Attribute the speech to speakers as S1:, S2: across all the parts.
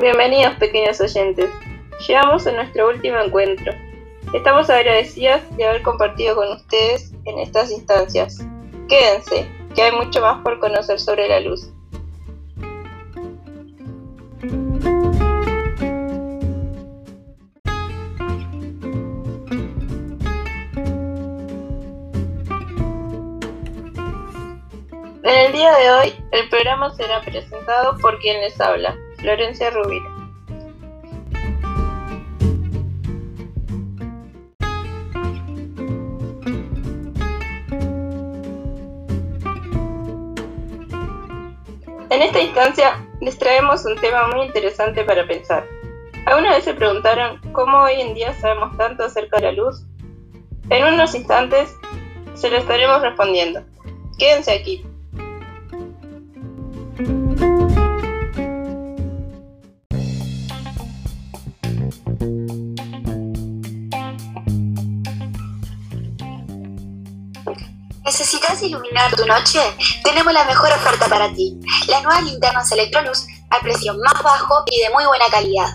S1: Bienvenidos pequeños oyentes. Llegamos a nuestro último encuentro. Estamos agradecidas de haber compartido con ustedes en estas instancias. Quédense, que hay mucho más por conocer sobre la luz. En el día de hoy, el programa será presentado por quien les habla, Florencia Rubira. En esta instancia les traemos un tema muy interesante para pensar. ¿Alguna vez se preguntaron cómo hoy en día sabemos tanto acerca de la luz? En unos instantes se lo estaremos respondiendo. Quédense aquí.
S2: ¿Necesitas iluminar tu noche? Tenemos la mejor oferta para ti. Las nuevas linternas Electrolux al precio más bajo y de muy buena calidad.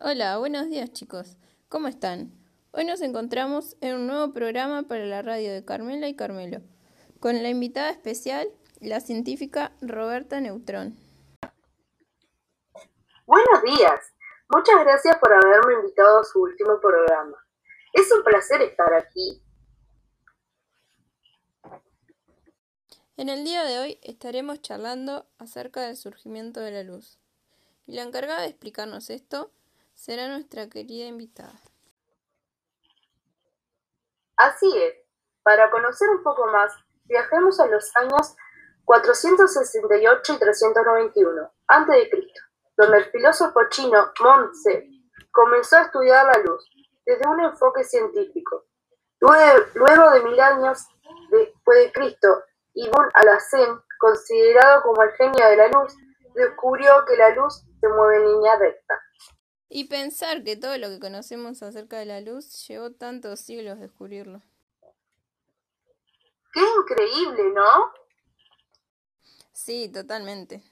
S3: Hola, buenos días chicos. ¿Cómo están? Hoy nos encontramos en un nuevo programa para la radio de Carmela y Carmelo, con la invitada especial, la científica Roberta Neutrón.
S4: Días. Muchas gracias por haberme invitado a su último programa. Es un placer estar aquí.
S3: En el día de hoy estaremos charlando acerca del surgimiento de la luz. Y la encargada de explicarnos esto será nuestra querida invitada.
S4: Así es. Para conocer un poco más, viajemos a los años 468 y 391 a.C., donde el filósofo chino Montse comenzó a estudiar la luz desde un enfoque científico. Luego de mil años después de Cristo, Ibn al-Hazen, considerado como el genio de la luz, descubrió que la luz se mueve en línea recta.
S3: Y pensar que todo lo que conocemos acerca de la luz llevó tantos siglos descubrirlo.
S4: ¡Qué increíble, ¿no?
S3: Sí, totalmente.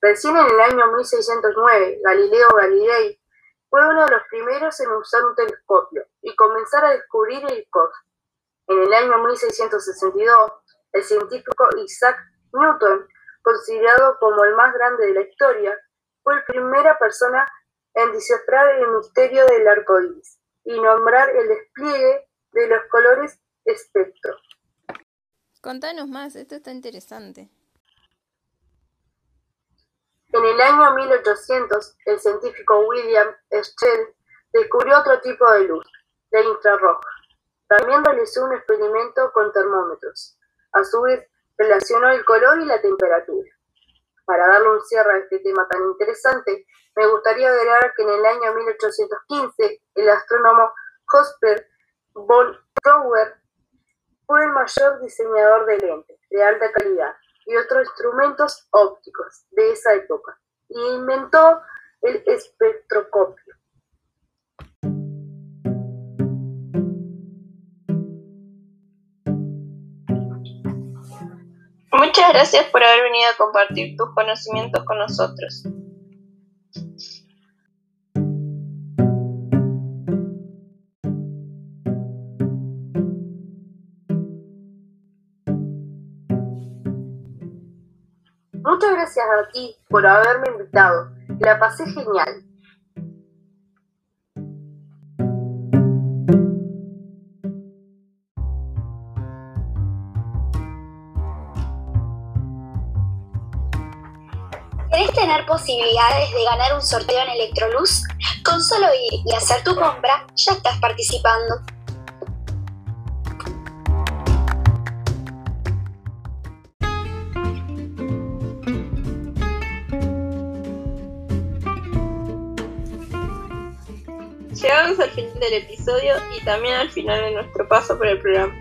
S4: Recién en el año 1609, Galileo Galilei fue uno de los primeros en usar un telescopio y comenzar a descubrir el cosmos. En el año 1662, el científico Isaac Newton, considerado como el más grande de la historia, fue la primera persona en descifrar el misterio del arco iris y nombrar el despliegue de los colores espectro.
S3: Contanos más, esto está interesante.
S4: En el año 1800, el científico William Schell descubrió otro tipo de luz, la infrarroja. También realizó un experimento con termómetros. A su vez, relacionó el color y la temperatura. Para darle un cierre a este tema tan interesante, me gustaría agregar que en el año 1815 el astrónomo Hosper von Brouwer fue el mayor diseñador de lentes de alta calidad y otros instrumentos ópticos de esa época y inventó el espectroscopio.
S1: Muchas gracias por haber venido a compartir tus conocimientos con nosotros.
S4: Muchas gracias a ti por haberme invitado. La pasé genial.
S2: ¿Querés tener posibilidades de ganar un sorteo en Electroluz? Con solo ir y hacer tu compra, ya estás participando.
S1: Llegamos al final del episodio y también al final de nuestro paso por el programa.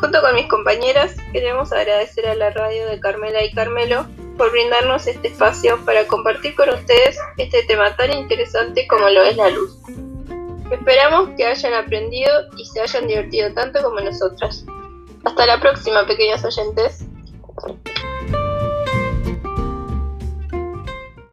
S1: Junto con mis compañeras, queremos agradecer a la radio de Carmela y Carmelo por brindarnos este espacio para compartir con ustedes este tema tan interesante como lo es la luz. Esperamos que hayan aprendido y se hayan divertido tanto como nosotras. Hasta la próxima, pequeños oyentes.